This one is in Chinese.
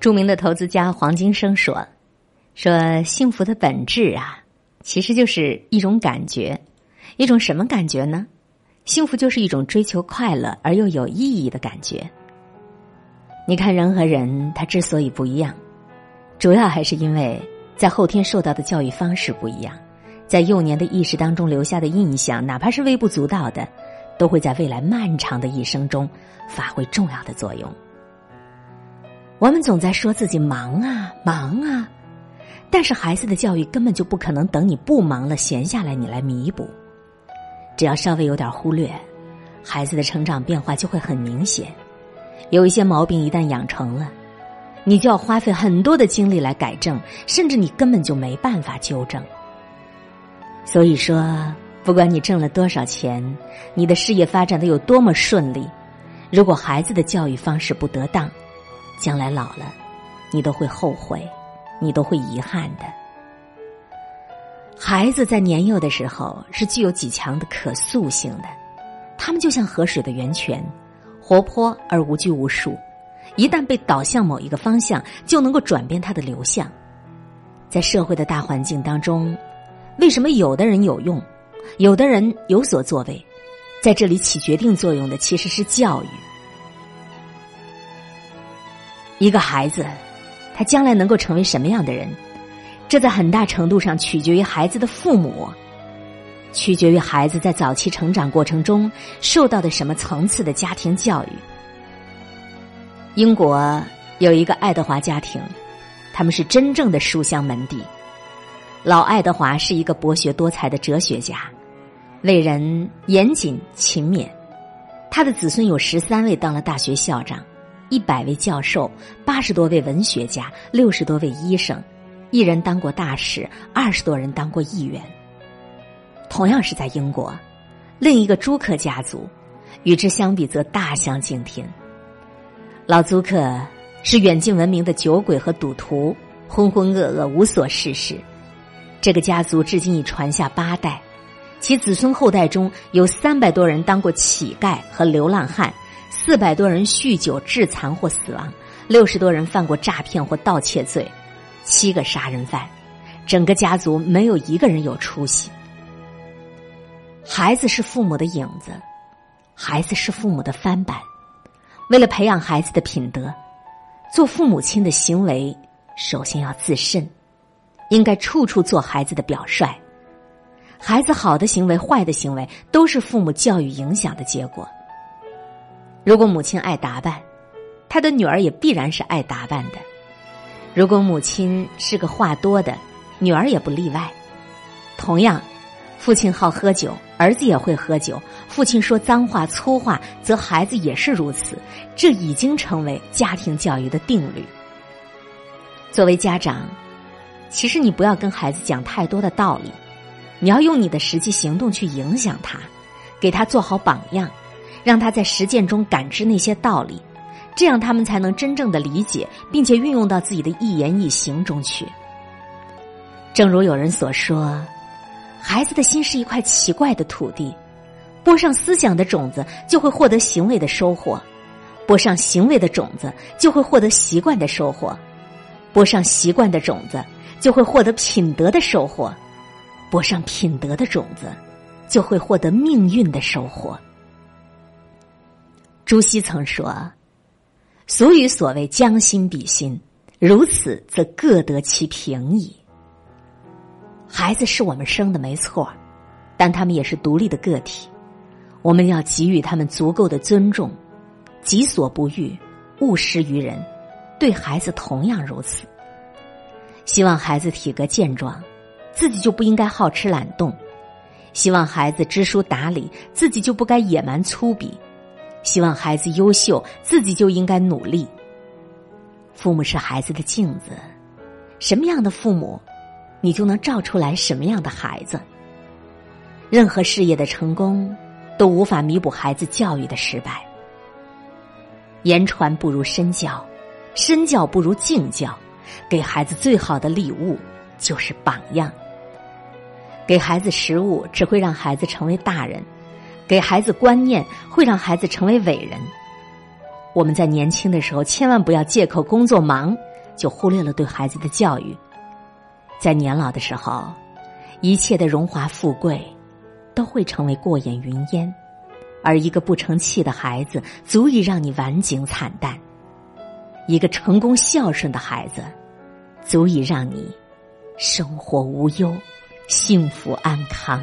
著名的投资家黄金生说：“说幸福的本质啊，其实就是一种感觉，一种什么感觉呢？幸福就是一种追求快乐而又有意义的感觉。你看人和人，他之所以不一样，主要还是因为在后天受到的教育方式不一样，在幼年的意识当中留下的印象，哪怕是微不足道的，都会在未来漫长的一生中发挥重要的作用。”我们总在说自己忙啊忙啊，但是孩子的教育根本就不可能等你不忙了闲下来你来弥补。只要稍微有点忽略，孩子的成长变化就会很明显。有一些毛病一旦养成了，你就要花费很多的精力来改正，甚至你根本就没办法纠正。所以说，不管你挣了多少钱，你的事业发展的有多么顺利，如果孩子的教育方式不得当，将来老了，你都会后悔，你都会遗憾的。孩子在年幼的时候是具有极强的可塑性的，他们就像河水的源泉，活泼而无拘无束。一旦被导向某一个方向，就能够转变它的流向。在社会的大环境当中，为什么有的人有用，有的人有所作为？在这里起决定作用的其实是教育。一个孩子，他将来能够成为什么样的人，这在很大程度上取决于孩子的父母，取决于孩子在早期成长过程中受到的什么层次的家庭教育。英国有一个爱德华家庭，他们是真正的书香门第。老爱德华是一个博学多才的哲学家，为人严谨勤勉，他的子孙有十三位当了大学校长。一百位教授，八十多位文学家，六十多位医生，一人当过大使，二十多人当过议员。同样是在英国，另一个朱克家族，与之相比则大相径庭。老朱克是远近闻名的酒鬼和赌徒，浑浑噩噩，无所事事。这个家族至今已传下八代，其子孙后代中有三百多人当过乞丐和流浪汉。四百多人酗酒致残或死亡，六十多人犯过诈骗或盗窃罪，七个杀人犯，整个家族没有一个人有出息。孩子是父母的影子，孩子是父母的翻版。为了培养孩子的品德，做父母亲的行为首先要自慎，应该处处做孩子的表率。孩子好的行为、坏的行为，都是父母教育影响的结果。如果母亲爱打扮，她的女儿也必然是爱打扮的；如果母亲是个话多的，女儿也不例外。同样，父亲好喝酒，儿子也会喝酒；父亲说脏话粗话，则孩子也是如此。这已经成为家庭教育的定律。作为家长，其实你不要跟孩子讲太多的道理，你要用你的实际行动去影响他，给他做好榜样。让他在实践中感知那些道理，这样他们才能真正的理解，并且运用到自己的一言一行中去。正如有人所说，孩子的心是一块奇怪的土地，播上思想的种子，就会获得行为的收获；播上行为的种子，就会获得习惯的收获；播上习惯的种子，就会获得品德的收获；播上品德的种子，就会获得命运的收获。朱熹曾说：“俗语所谓‘将心比心’，如此则各得其平矣。”孩子是我们生的没错，但他们也是独立的个体，我们要给予他们足够的尊重，己所不欲，勿施于人。对孩子同样如此。希望孩子体格健壮，自己就不应该好吃懒动；希望孩子知书达理，自己就不该野蛮粗鄙。希望孩子优秀，自己就应该努力。父母是孩子的镜子，什么样的父母，你就能照出来什么样的孩子。任何事业的成功，都无法弥补孩子教育的失败。言传不如身教，身教不如敬教。给孩子最好的礼物就是榜样。给孩子食物，只会让孩子成为大人。给孩子观念，会让孩子成为伟人。我们在年轻的时候，千万不要借口工作忙，就忽略了对孩子的教育。在年老的时候，一切的荣华富贵都会成为过眼云烟，而一个不成器的孩子，足以让你晚景惨淡；一个成功孝顺的孩子，足以让你生活无忧、幸福安康。